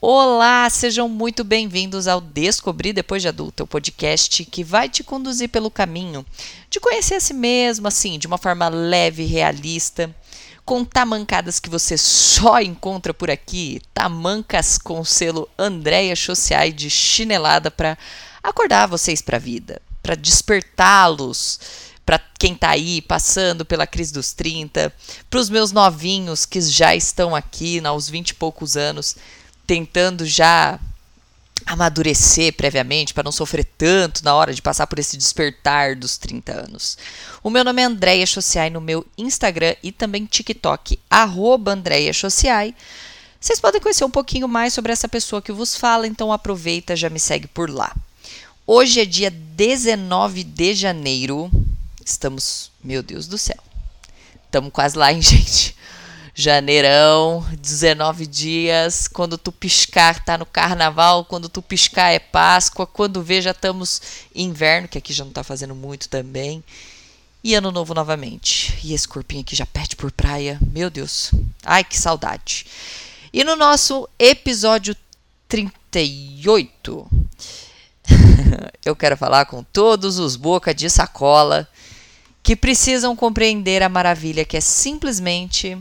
Olá, sejam muito bem-vindos ao Descobrir Depois de Adulta, o podcast que vai te conduzir pelo caminho de conhecer a si mesmo, assim, de uma forma leve e realista, com tamancadas que você só encontra por aqui, tamancas com selo Andréia Chociai de chinelada para acordar vocês para a vida, para despertá-los para quem está aí passando pela crise dos 30, para os meus novinhos que já estão aqui aos 20 e poucos anos tentando já amadurecer previamente para não sofrer tanto na hora de passar por esse despertar dos 30 anos. O meu nome é Andréia Chociai no meu Instagram e também TikTok, arroba Andréia Chociai. Vocês podem conhecer um pouquinho mais sobre essa pessoa que vos fala, então aproveita, já me segue por lá. Hoje é dia 19 de janeiro. Estamos, meu Deus do céu. Estamos quase lá, hein, gente? Janeirão, 19 dias. Quando tu piscar, tá no carnaval. Quando tu piscar, é Páscoa. Quando vê, já estamos inverno, que aqui já não tá fazendo muito também. E ano novo novamente. E esse corpinho aqui já perde por praia. Meu Deus. Ai, que saudade. E no nosso episódio 38, eu quero falar com todos os boca de sacola que precisam compreender a maravilha que é simplesmente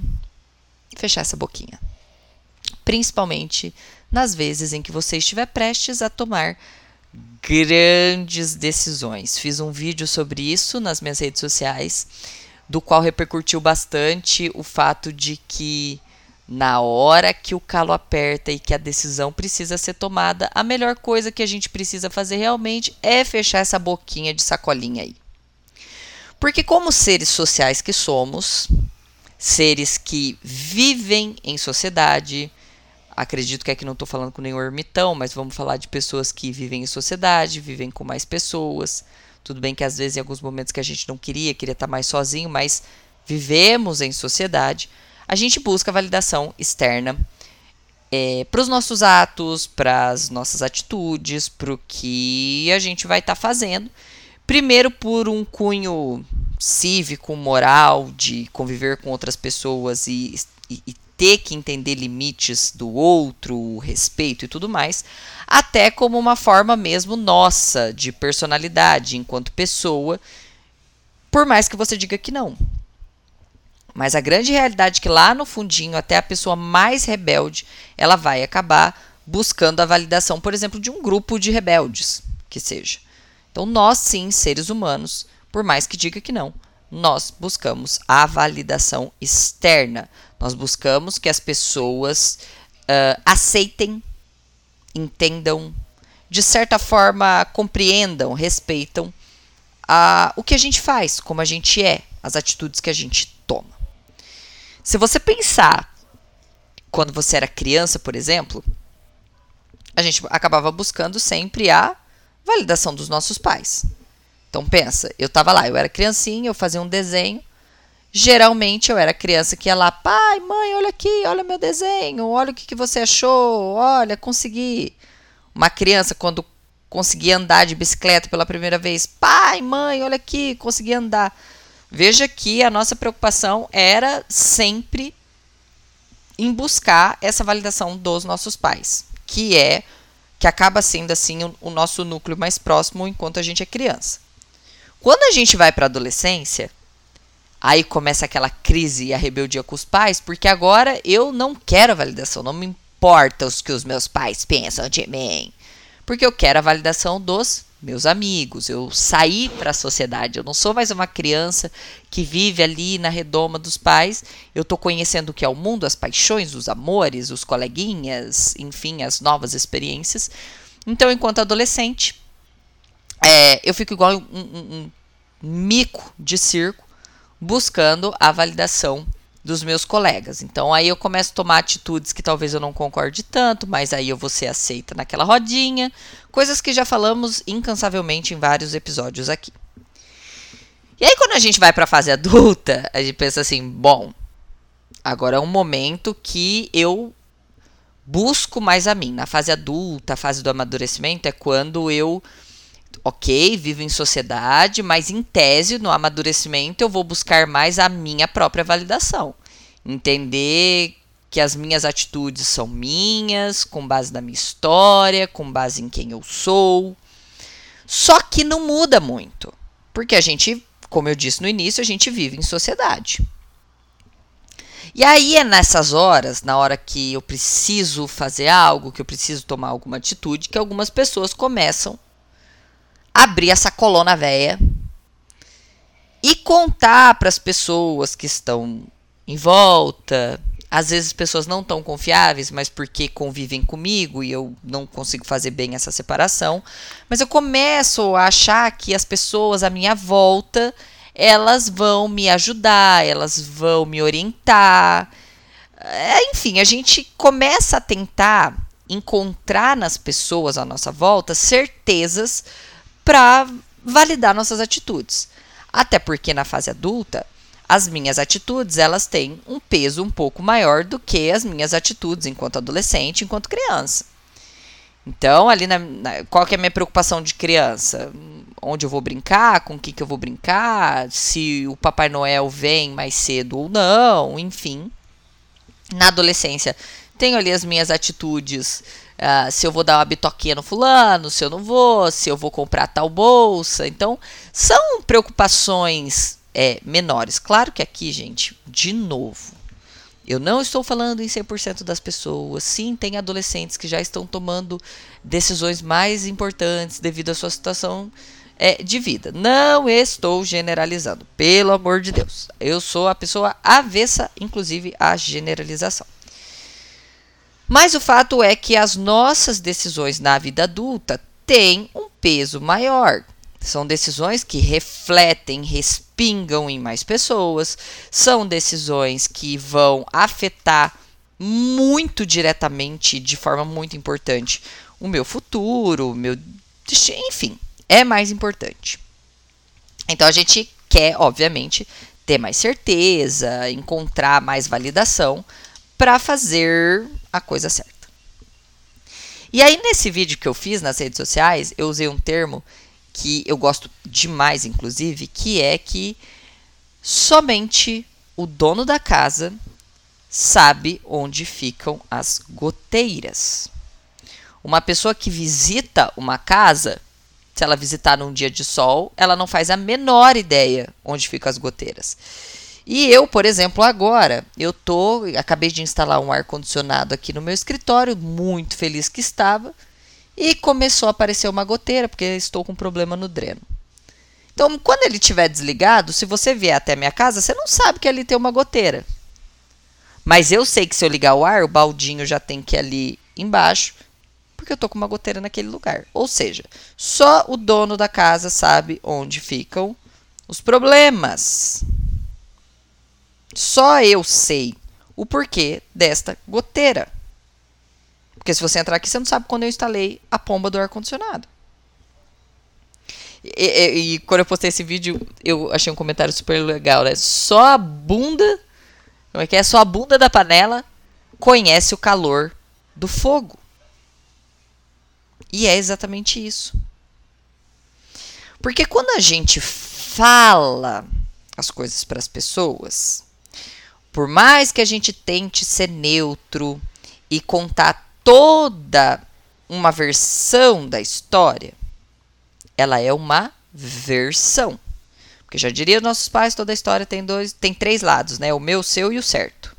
fechar essa boquinha. Principalmente nas vezes em que você estiver prestes a tomar grandes decisões. Fiz um vídeo sobre isso nas minhas redes sociais, do qual repercutiu bastante o fato de que na hora que o calo aperta e que a decisão precisa ser tomada, a melhor coisa que a gente precisa fazer realmente é fechar essa boquinha de sacolinha aí. Porque como seres sociais que somos, seres que vivem em sociedade. Acredito que aqui não estou falando com nenhum ermitão, mas vamos falar de pessoas que vivem em sociedade, vivem com mais pessoas. Tudo bem que às vezes em alguns momentos que a gente não queria, queria estar mais sozinho, mas vivemos em sociedade. A gente busca validação externa é, para os nossos atos, para as nossas atitudes, para o que a gente vai estar tá fazendo. Primeiro, por um cunho cívico, moral, de conviver com outras pessoas e, e, e ter que entender limites do outro, respeito e tudo mais, até como uma forma mesmo nossa de personalidade enquanto pessoa, por mais que você diga que não. Mas a grande realidade é que lá no fundinho, até a pessoa mais rebelde, ela vai acabar buscando a validação, por exemplo, de um grupo de rebeldes, que seja. Então, nós sim, seres humanos, por mais que diga que não. Nós buscamos a validação externa. Nós buscamos que as pessoas uh, aceitem, entendam, de certa forma compreendam, respeitam o que a gente faz, como a gente é, as atitudes que a gente toma. Se você pensar quando você era criança, por exemplo, a gente acabava buscando sempre a validação dos nossos pais. Então pensa, eu tava lá, eu era criancinha, eu fazia um desenho. Geralmente eu era criança que ia lá, pai, mãe, olha aqui, olha meu desenho, olha o que, que você achou, olha, consegui. Uma criança, quando conseguia andar de bicicleta pela primeira vez, pai, mãe, olha aqui, consegui andar. Veja que a nossa preocupação era sempre em buscar essa validação dos nossos pais, que é que acaba sendo assim o, o nosso núcleo mais próximo enquanto a gente é criança. Quando a gente vai para a adolescência, aí começa aquela crise e a rebeldia com os pais, porque agora eu não quero a validação, não me importa os que os meus pais pensam de mim. Porque eu quero a validação dos meus amigos. Eu saí para a sociedade. Eu não sou mais uma criança que vive ali na redoma dos pais. Eu estou conhecendo o que é o mundo, as paixões, os amores, os coleguinhas, enfim, as novas experiências. Então, enquanto adolescente, é, eu fico igual um, um, um mico de circo buscando a validação dos meus colegas. Então aí eu começo a tomar atitudes que talvez eu não concorde tanto, mas aí eu vou ser aceita naquela rodinha, coisas que já falamos incansavelmente em vários episódios aqui. E aí quando a gente vai para a fase adulta, a gente pensa assim, bom, agora é um momento que eu busco mais a mim. Na fase adulta, a fase do amadurecimento é quando eu ok, vivo em sociedade, mas em tese, no amadurecimento, eu vou buscar mais a minha própria validação. Entender que as minhas atitudes são minhas, com base na minha história, com base em quem eu sou. Só que não muda muito, porque a gente, como eu disse no início, a gente vive em sociedade. E aí é nessas horas, na hora que eu preciso fazer algo, que eu preciso tomar alguma atitude, que algumas pessoas começam abrir essa coluna velha e contar para as pessoas que estão em volta. Às vezes pessoas não tão confiáveis, mas porque convivem comigo e eu não consigo fazer bem essa separação. Mas eu começo a achar que as pessoas à minha volta elas vão me ajudar, elas vão me orientar. É, enfim, a gente começa a tentar encontrar nas pessoas à nossa volta certezas para validar nossas atitudes. Até porque na fase adulta, as minhas atitudes elas têm um peso um pouco maior do que as minhas atitudes enquanto adolescente, enquanto criança. Então, ali na, na, qual que é a minha preocupação de criança? Onde eu vou brincar, com o que, que eu vou brincar, se o Papai Noel vem mais cedo ou não, enfim. Na adolescência, tenho ali as minhas atitudes, uh, se eu vou dar uma bitoquinha no fulano, se eu não vou, se eu vou comprar tal bolsa. Então, são preocupações é, menores. Claro que aqui, gente, de novo, eu não estou falando em 100% das pessoas. Sim, tem adolescentes que já estão tomando decisões mais importantes devido à sua situação é, de vida. Não estou generalizando, pelo amor de Deus. Eu sou a pessoa avessa, inclusive, à generalização. Mas o fato é que as nossas decisões na vida adulta têm um peso maior. São decisões que refletem, respingam em mais pessoas, são decisões que vão afetar muito diretamente, de forma muito importante, o meu futuro, o meu. Enfim, é mais importante. Então a gente quer, obviamente, ter mais certeza, encontrar mais validação para fazer a coisa certa. E aí, nesse vídeo que eu fiz nas redes sociais, eu usei um termo que eu gosto demais, inclusive, que é que somente o dono da casa sabe onde ficam as goteiras. Uma pessoa que visita uma casa, se ela visitar num dia de sol, ela não faz a menor ideia onde ficam as goteiras. E eu, por exemplo, agora, eu tô, acabei de instalar um ar condicionado aqui no meu escritório, muito feliz que estava e começou a aparecer uma goteira, porque estou com problema no dreno. Então, quando ele estiver desligado, se você vier até minha casa, você não sabe que ali tem uma goteira. Mas eu sei que se eu ligar o ar, o baldinho já tem que ir ali embaixo, porque eu estou com uma goteira naquele lugar. Ou seja, só o dono da casa sabe onde ficam os problemas. Só eu sei o porquê desta goteira. Porque se você entrar aqui, você não sabe quando eu instalei a pomba do ar-condicionado. E, e, e, quando eu postei esse vídeo, eu achei um comentário super legal, né? Só a bunda. Como é que é? Só a bunda da panela conhece o calor do fogo. E é exatamente isso. Porque quando a gente fala as coisas para as pessoas, por mais que a gente tente ser neutro e contar toda uma versão da história, ela é uma versão. Porque já diria nossos pais, toda a história tem dois, tem três lados, né? O meu, o seu e o certo.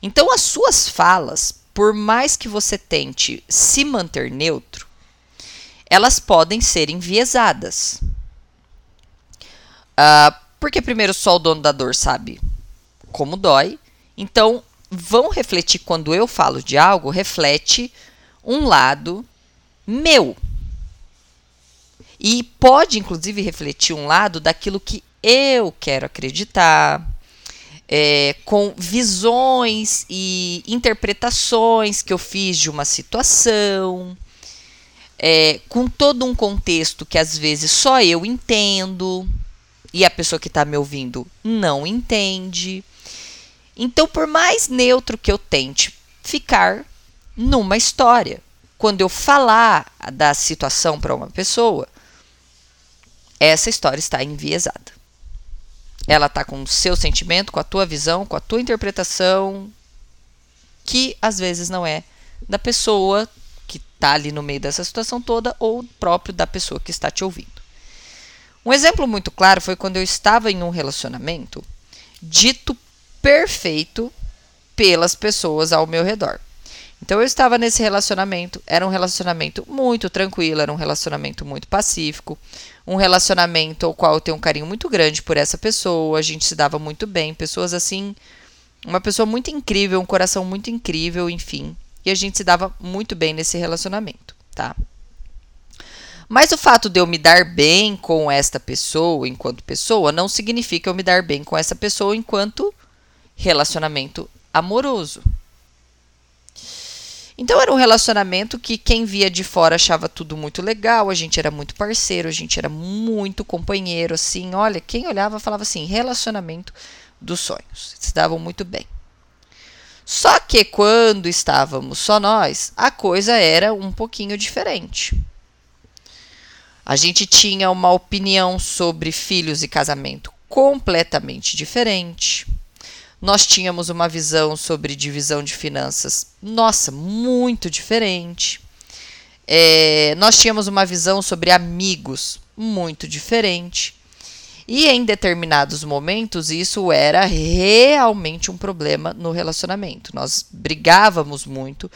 Então as suas falas, por mais que você tente se manter neutro, elas podem ser enviesadas. Uh, porque primeiro só o dono da dor sabe como dói. Então vão refletir quando eu falo de algo, reflete um lado meu. E pode, inclusive, refletir um lado daquilo que eu quero acreditar, é, com visões e interpretações que eu fiz de uma situação, é, com todo um contexto que às vezes só eu entendo e a pessoa que está me ouvindo não entende. Então, por mais neutro que eu tente ficar numa história, quando eu falar da situação para uma pessoa, essa história está enviesada. Ela está com o seu sentimento, com a tua visão, com a tua interpretação. que às vezes não é da pessoa que está ali no meio dessa situação toda ou próprio da pessoa que está te ouvindo. Um exemplo muito claro foi quando eu estava em um relacionamento dito perfeito pelas pessoas ao meu redor. Então eu estava nesse relacionamento, era um relacionamento muito tranquilo, era um relacionamento muito pacífico, um relacionamento ao qual eu tenho um carinho muito grande por essa pessoa, a gente se dava muito bem, pessoas assim, uma pessoa muito incrível, um coração muito incrível, enfim, e a gente se dava muito bem nesse relacionamento, tá? Mas o fato de eu me dar bem com esta pessoa enquanto pessoa não significa eu me dar bem com essa pessoa enquanto relacionamento amoroso. Então era um relacionamento que quem via de fora achava tudo muito legal, a gente era muito parceiro, a gente era muito companheiro, assim, olha, quem olhava falava assim, relacionamento dos sonhos. Se davam muito bem. Só que quando estávamos só nós, a coisa era um pouquinho diferente. A gente tinha uma opinião sobre filhos e casamento completamente diferente nós tínhamos uma visão sobre divisão de finanças, nossa, muito diferente. É, nós tínhamos uma visão sobre amigos muito diferente. E em determinados momentos isso era realmente um problema no relacionamento. Nós brigávamos muito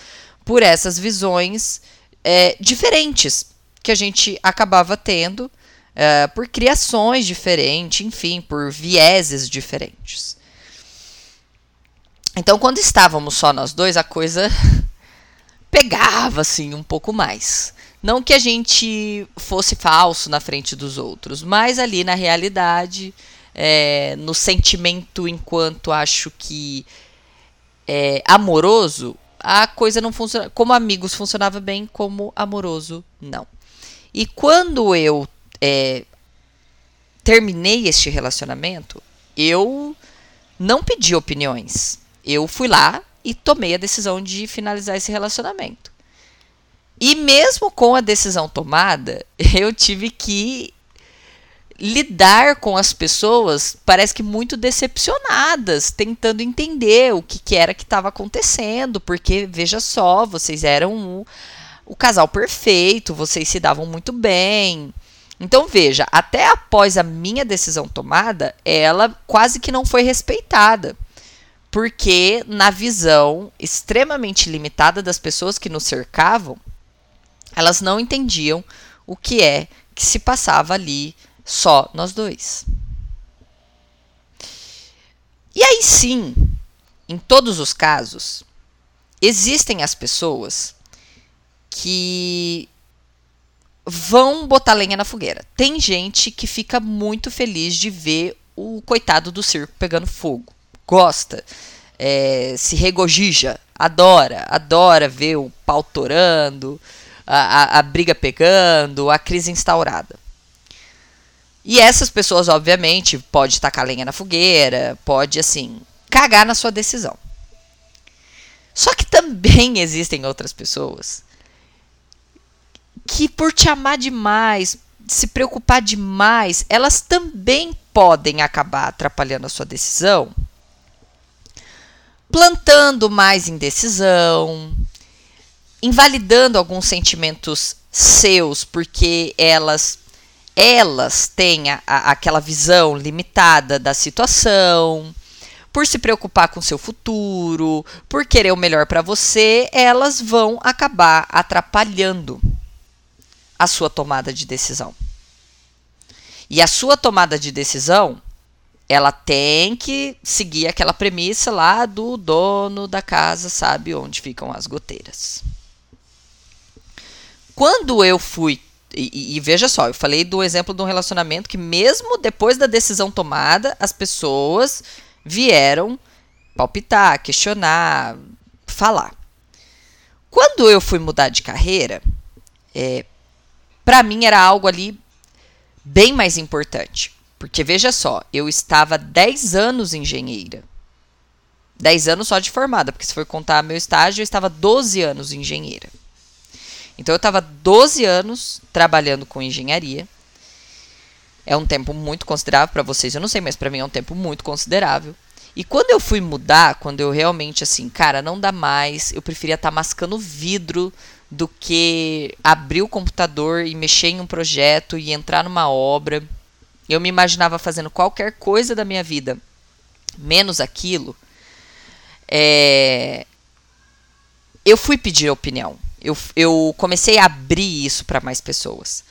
por essas visões é, diferentes que a gente acabava tendo, é, por criações diferentes, enfim, por vieses diferentes. Então, quando estávamos só nós dois, a coisa pegava assim um pouco mais. Não que a gente fosse falso na frente dos outros, mas ali na realidade, é, no sentimento enquanto acho que é, amoroso, a coisa não funciona. Como amigos funcionava bem, como amoroso não. E quando eu é, terminei este relacionamento, eu não pedi opiniões eu fui lá e tomei a decisão de finalizar esse relacionamento. E mesmo com a decisão tomada, eu tive que lidar com as pessoas, parece que muito decepcionadas, tentando entender o que, que era que estava acontecendo, porque veja só, vocês eram o, o casal perfeito, vocês se davam muito bem. Então veja, até após a minha decisão tomada, ela quase que não foi respeitada porque na visão extremamente limitada das pessoas que nos cercavam, elas não entendiam o que é que se passava ali só nós dois. E aí sim, em todos os casos, existem as pessoas que vão botar lenha na fogueira. Tem gente que fica muito feliz de ver o coitado do circo pegando fogo gosta, é, se regozija, adora, adora ver o pau torando, a, a, a briga pegando, a crise instaurada. E essas pessoas, obviamente, pode tacar lenha na fogueira, pode, assim, cagar na sua decisão. Só que também existem outras pessoas que, por te amar demais, se preocupar demais, elas também podem acabar atrapalhando a sua decisão plantando mais indecisão, invalidando alguns sentimentos seus, porque elas elas têm a, a, aquela visão limitada da situação, por se preocupar com seu futuro, por querer o melhor para você, elas vão acabar atrapalhando a sua tomada de decisão. E a sua tomada de decisão ela tem que seguir aquela premissa lá do dono da casa sabe onde ficam as goteiras. Quando eu fui e, e, veja só, eu falei do exemplo de um relacionamento que mesmo depois da decisão tomada, as pessoas vieram palpitar, questionar, falar. Quando eu fui mudar de carreira, é, para mim era algo ali bem mais importante. Porque veja só, eu estava 10 anos engenheira. 10 anos só de formada, porque se for contar meu estágio, eu estava 12 anos engenheira. Então eu estava 12 anos trabalhando com engenharia. É um tempo muito considerável para vocês, eu não sei, mas para mim é um tempo muito considerável. E quando eu fui mudar, quando eu realmente assim, cara, não dá mais, eu preferia estar tá mascando vidro do que abrir o computador e mexer em um projeto e entrar numa obra. Eu me imaginava fazendo qualquer coisa da minha vida, menos aquilo. É... Eu fui pedir opinião. Eu, eu comecei a abrir isso para mais pessoas.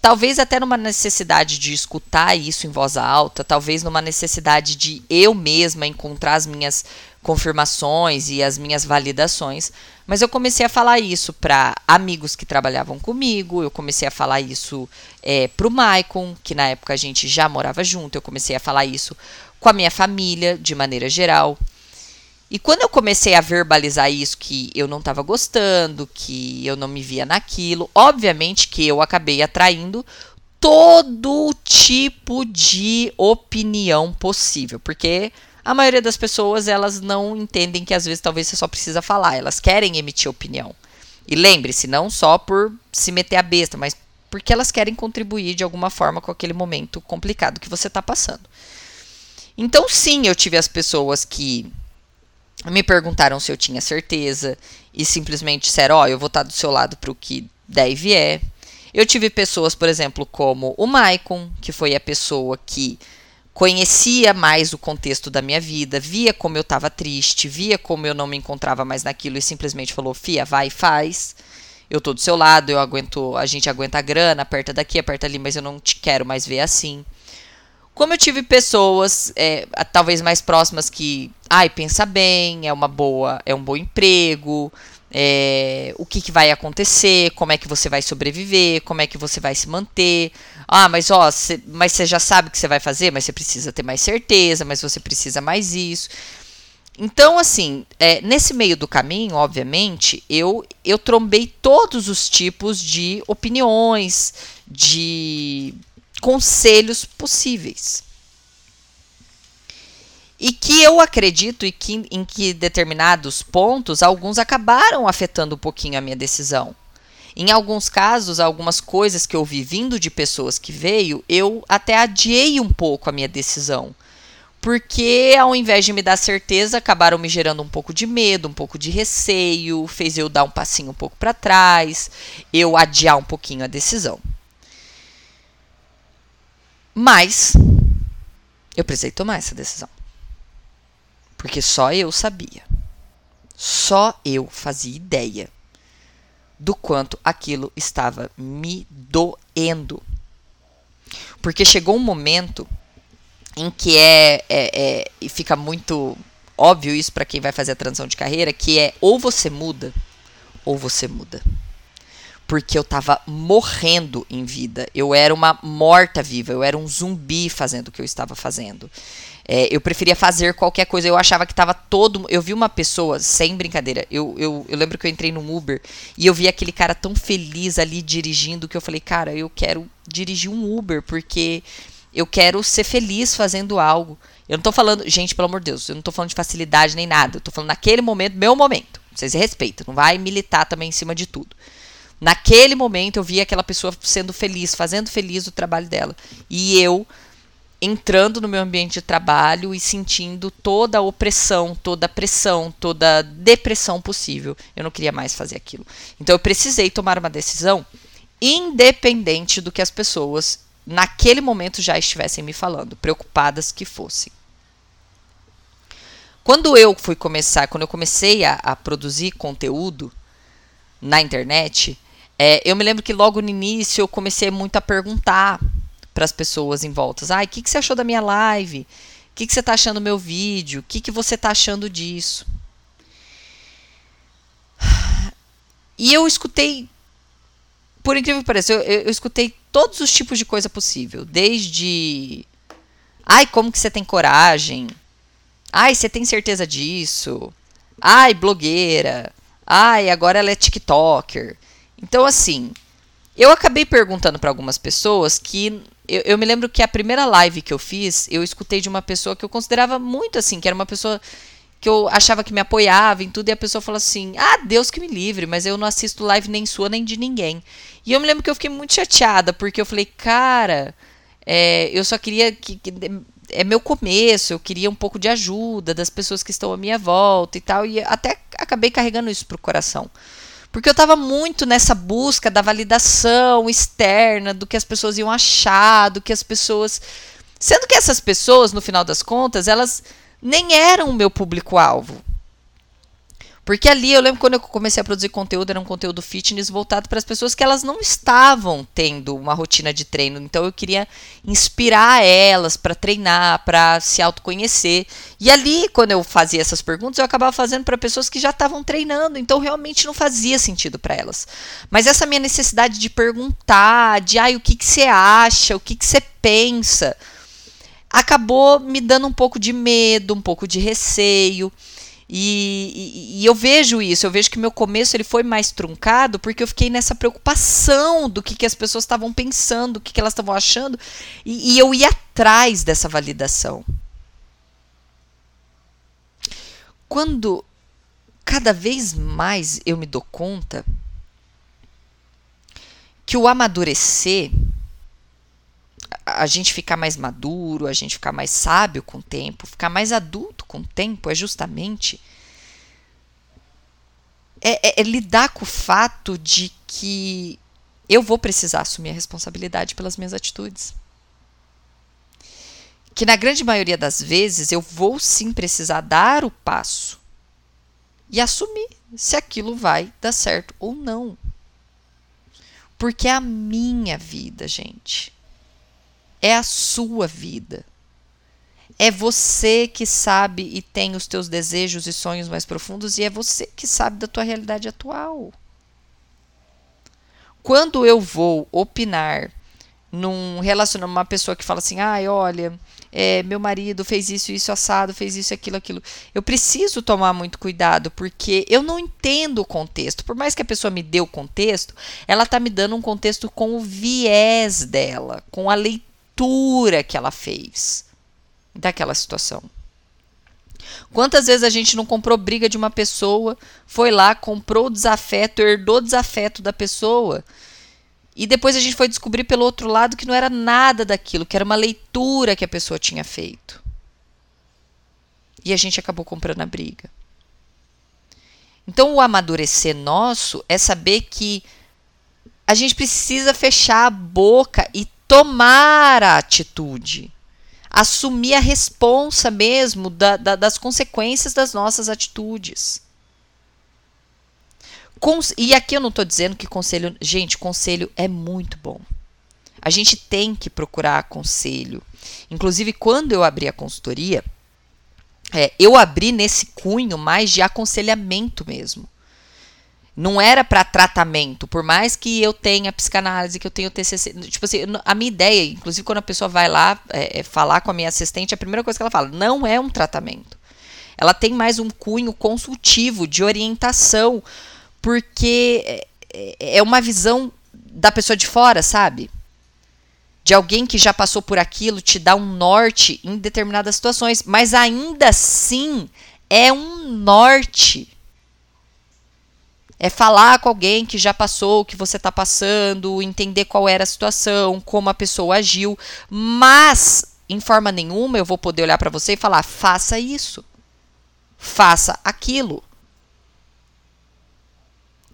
Talvez até numa necessidade de escutar isso em voz alta, talvez numa necessidade de eu mesma encontrar as minhas confirmações e as minhas validações, mas eu comecei a falar isso para amigos que trabalhavam comigo, eu comecei a falar isso é, para o Maicon, que na época a gente já morava junto, eu comecei a falar isso com a minha família de maneira geral. E quando eu comecei a verbalizar isso, que eu não estava gostando, que eu não me via naquilo, obviamente que eu acabei atraindo todo tipo de opinião possível, porque a maioria das pessoas elas não entendem que às vezes talvez você só precisa falar, elas querem emitir opinião. E lembre-se, não só por se meter a besta, mas porque elas querem contribuir de alguma forma com aquele momento complicado que você está passando. Então, sim, eu tive as pessoas que me perguntaram se eu tinha certeza e simplesmente disseram: Ó, oh, eu vou estar do seu lado para o que der e vier. Eu tive pessoas, por exemplo, como o Maicon, que foi a pessoa que conhecia mais o contexto da minha vida, via como eu estava triste, via como eu não me encontrava mais naquilo e simplesmente falou: Fia, vai e faz. Eu tô do seu lado, eu aguento, a gente aguenta a grana, aperta daqui, aperta ali, mas eu não te quero mais ver assim. Como eu tive pessoas, é, talvez mais próximas, que, ai, pensa bem, é uma boa, é um bom emprego, é, o que, que, vai acontecer, como é que você vai sobreviver, como é que você vai se manter. Ah, mas ó, cê, mas você já sabe o que você vai fazer, mas você precisa ter mais certeza, mas você precisa mais isso. Então, assim, é, nesse meio do caminho, obviamente, eu, eu trombei todos os tipos de opiniões, de conselhos possíveis. E que eu acredito e que, em que determinados pontos, alguns acabaram afetando um pouquinho a minha decisão. Em alguns casos, algumas coisas que eu vi vindo de pessoas que veio, eu até adiei um pouco a minha decisão. Porque ao invés de me dar certeza, acabaram me gerando um pouco de medo, um pouco de receio, fez eu dar um passinho um pouco para trás, eu adiar um pouquinho a decisão. Mas eu precisei tomar essa decisão. Porque só eu sabia. Só eu fazia ideia do quanto aquilo estava me doendo. Porque chegou um momento em que é, é, é e fica muito óbvio isso para quem vai fazer a transição de carreira, que é ou você muda ou você muda porque eu estava morrendo em vida. Eu era uma morta-viva, eu era um zumbi fazendo o que eu estava fazendo. É, eu preferia fazer qualquer coisa. Eu achava que estava todo. Eu vi uma pessoa, sem brincadeira. Eu, eu, eu lembro que eu entrei no Uber e eu vi aquele cara tão feliz ali dirigindo que eu falei, cara, eu quero dirigir um Uber porque eu quero ser feliz fazendo algo. Eu não tô falando, gente, pelo amor de Deus, eu não tô falando de facilidade nem nada. Eu tô falando naquele momento, meu momento. Vocês respeitam, não vai militar também em cima de tudo. Naquele momento eu vi aquela pessoa sendo feliz, fazendo feliz o trabalho dela. E eu entrando no meu ambiente de trabalho e sentindo toda a opressão, toda a pressão, toda a depressão possível. Eu não queria mais fazer aquilo. Então eu precisei tomar uma decisão independente do que as pessoas naquele momento já estivessem me falando, preocupadas que fossem. Quando eu fui começar, quando eu comecei a, a produzir conteúdo na internet, é, eu me lembro que logo no início eu comecei muito a perguntar para as pessoas em volta. Ah, o que, que você achou da minha live? O que, que você está achando do meu vídeo? O que, que você está achando disso? E eu escutei, por incrível que pareça, eu, eu, eu escutei todos os tipos de coisa possível. Desde. Ai, como que você tem coragem? Ai, você tem certeza disso? Ai, blogueira. Ai, agora ela é TikToker. Então, assim, eu acabei perguntando para algumas pessoas que. Eu, eu, me lembro que a primeira live que eu fiz, eu escutei de uma pessoa que eu considerava muito assim, que era uma pessoa que eu achava que me apoiava em tudo, e a pessoa falou assim: Ah, Deus que me livre, mas eu não assisto live nem sua nem de ninguém. E eu me lembro que eu fiquei muito chateada, porque eu falei, cara, é, eu só queria que, que, é meu começo, eu queria um pouco de ajuda das pessoas que estão à minha volta e tal, e até acabei carregando isso pro coração. Porque eu estava muito nessa busca da validação externa, do que as pessoas iam achar, do que as pessoas. Sendo que essas pessoas, no final das contas, elas nem eram o meu público-alvo. Porque ali eu lembro quando eu comecei a produzir conteúdo, era um conteúdo fitness voltado para as pessoas que elas não estavam tendo uma rotina de treino. Então eu queria inspirar elas para treinar, para se autoconhecer. E ali, quando eu fazia essas perguntas, eu acabava fazendo para pessoas que já estavam treinando. Então realmente não fazia sentido para elas. Mas essa minha necessidade de perguntar, de ai, o que, que você acha, o que, que você pensa, acabou me dando um pouco de medo, um pouco de receio. E, e, e, eu vejo isso, eu vejo que meu começo ele foi mais truncado porque eu fiquei nessa preocupação do que, que as pessoas estavam pensando, o que, que elas estavam achando, e, e eu ia atrás dessa validação. Quando cada vez mais eu me dou conta que o amadurecer, a gente ficar mais maduro, a gente ficar mais sábio com o tempo, ficar mais adulto com o tempo, é justamente é, é, é lidar com o fato de que eu vou precisar assumir a responsabilidade pelas minhas atitudes. Que na grande maioria das vezes eu vou sim precisar dar o passo e assumir se aquilo vai dar certo ou não. Porque é a minha vida, gente. É a sua vida. É você que sabe e tem os teus desejos e sonhos mais profundos e é você que sabe da tua realidade atual. Quando eu vou opinar num relacionamento, uma pessoa que fala assim, ai, olha, é, meu marido fez isso, isso assado, fez isso, aquilo, aquilo. Eu preciso tomar muito cuidado, porque eu não entendo o contexto. Por mais que a pessoa me dê o contexto, ela está me dando um contexto com o viés dela, com a leitura leitura que ela fez daquela situação. Quantas vezes a gente não comprou briga de uma pessoa, foi lá, comprou o desafeto, herdou o desafeto da pessoa, e depois a gente foi descobrir pelo outro lado que não era nada daquilo, que era uma leitura que a pessoa tinha feito. E a gente acabou comprando a briga. Então, o amadurecer nosso é saber que a gente precisa fechar a boca e tomar a atitude, assumir a responsa mesmo da, da, das consequências das nossas atitudes. e aqui eu não estou dizendo que conselho. Gente, conselho é muito bom. A gente tem que procurar conselho. Inclusive, quando eu abri a consultoria, é, eu abri nesse cunho mais de aconselhamento mesmo. Não era para tratamento, por mais que eu tenha psicanálise, que eu tenha o TCC. Tipo assim, a minha ideia, inclusive quando a pessoa vai lá é, é, falar com a minha assistente, a primeira coisa que ela fala, não é um tratamento. Ela tem mais um cunho consultivo, de orientação, porque é, é, é uma visão da pessoa de fora, sabe? De alguém que já passou por aquilo, te dá um norte em determinadas situações, mas ainda assim é um norte é falar com alguém que já passou o que você está passando, entender qual era a situação, como a pessoa agiu, mas em forma nenhuma eu vou poder olhar para você e falar: faça isso, faça aquilo.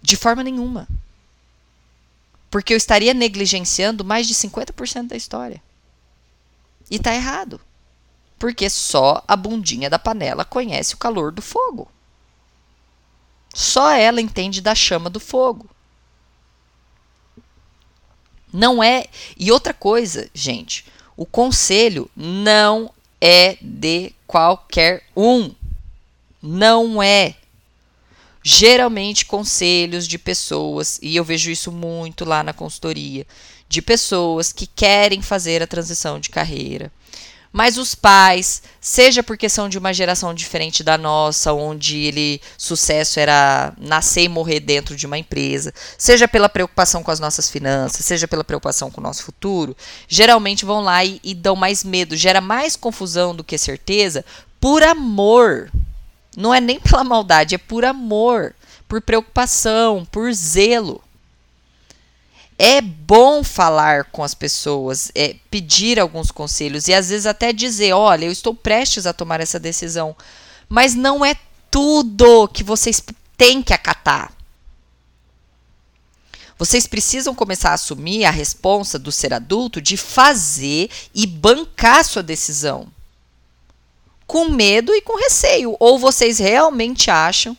De forma nenhuma. Porque eu estaria negligenciando mais de 50% da história. E está errado. Porque só a bundinha da panela conhece o calor do fogo. Só ela entende da chama do fogo. Não é. E outra coisa, gente, o conselho não é de qualquer um. Não é. Geralmente, conselhos de pessoas, e eu vejo isso muito lá na consultoria, de pessoas que querem fazer a transição de carreira mas os pais, seja porque são de uma geração diferente da nossa, onde ele sucesso era nascer e morrer dentro de uma empresa, seja pela preocupação com as nossas finanças, seja pela preocupação com o nosso futuro, geralmente vão lá e, e dão mais medo, gera mais confusão do que certeza, por amor. Não é nem pela maldade, é por amor, por preocupação, por zelo. É bom falar com as pessoas, é, pedir alguns conselhos e às vezes até dizer: olha, eu estou prestes a tomar essa decisão, mas não é tudo que vocês têm que acatar. Vocês precisam começar a assumir a responsa do ser adulto de fazer e bancar sua decisão. Com medo e com receio. Ou vocês realmente acham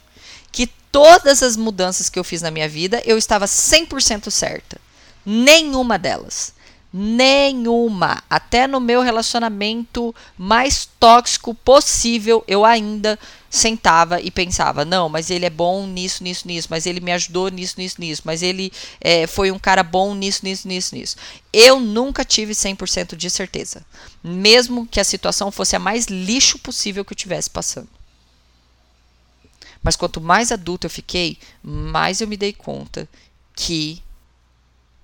que todas as mudanças que eu fiz na minha vida eu estava 100% certa? Nenhuma delas. Nenhuma. Até no meu relacionamento mais tóxico possível, eu ainda sentava e pensava: não, mas ele é bom nisso, nisso, nisso, mas ele me ajudou nisso, nisso, nisso, mas ele é, foi um cara bom nisso, nisso, nisso, nisso. Eu nunca tive 100% de certeza. Mesmo que a situação fosse a mais lixo possível que eu tivesse passando. Mas quanto mais adulto eu fiquei, mais eu me dei conta que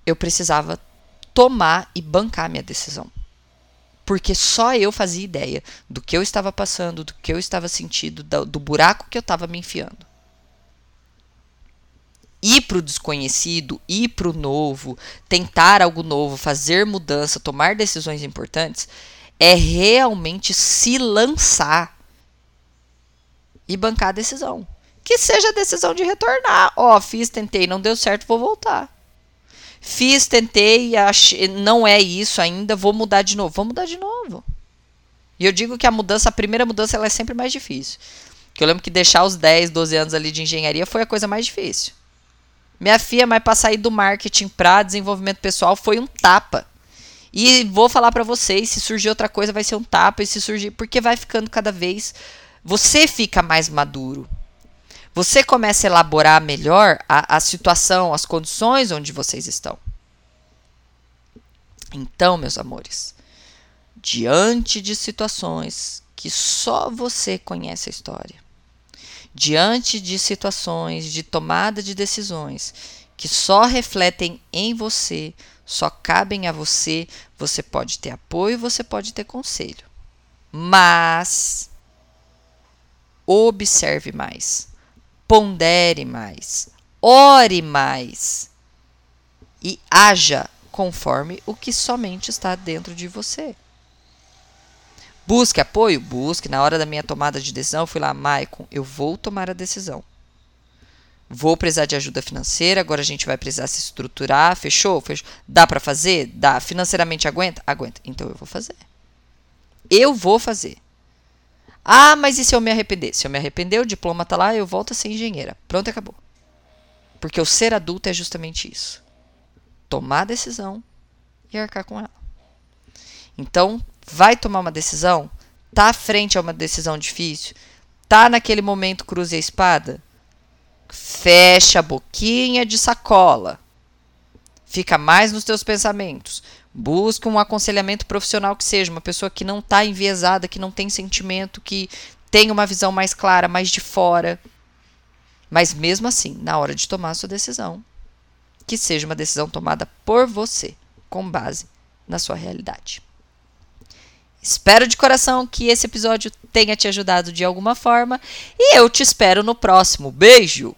eu precisava tomar e bancar minha decisão. Porque só eu fazia ideia do que eu estava passando, do que eu estava sentindo, do, buraco que eu estava me enfiando. Ir para o desconhecido, ir para o novo, tentar algo novo, fazer mudança, tomar decisões importantes, é realmente se lançar e bancar a decisão. Que seja a decisão de retornar. Ó, oh, fiz, tentei, não deu certo, vou voltar. Fiz, tentei, achei, não é isso ainda, vou mudar de novo. Vou mudar de novo. E eu digo que a mudança, a primeira mudança, ela é sempre mais difícil. Que eu lembro que deixar os 10, 12 anos ali de engenharia foi a coisa mais difícil. Minha filha, mas para sair do marketing para desenvolvimento pessoal foi um tapa. E vou falar para vocês, se surgir outra coisa vai ser um tapa, e se surgir, porque vai ficando cada vez você fica mais maduro você começa a elaborar melhor a, a situação, as condições onde vocês estão. Então, meus amores, diante de situações que só você conhece a história, diante de situações de tomada de decisões que só refletem em você, só cabem a você, você pode ter apoio, você pode ter conselho. Mas observe mais pondere mais, ore mais e haja conforme o que somente está dentro de você. Busque apoio? Busque. Na hora da minha tomada de decisão, eu fui lá, Maicon, eu vou tomar a decisão. Vou precisar de ajuda financeira, agora a gente vai precisar se estruturar. Fechou? Fechou. Dá para fazer? Dá. Financeiramente aguenta? Aguenta. Então eu vou fazer. Eu vou fazer. Ah, mas e se eu me arrepender? Se eu me arrepender, o diploma tá lá, eu volto a ser engenheira. Pronto, acabou. Porque o ser adulto é justamente isso. Tomar a decisão e arcar com ela. Então, vai tomar uma decisão? Tá à frente a uma decisão difícil? Tá naquele momento cruze a espada? Fecha a boquinha de sacola. Fica mais nos teus pensamentos. Busca um aconselhamento profissional que seja, uma pessoa que não está enviesada, que não tem sentimento, que tem uma visão mais clara, mais de fora. Mas mesmo assim, na hora de tomar a sua decisão, que seja uma decisão tomada por você, com base na sua realidade. Espero de coração que esse episódio tenha te ajudado de alguma forma e eu te espero no próximo. Beijo!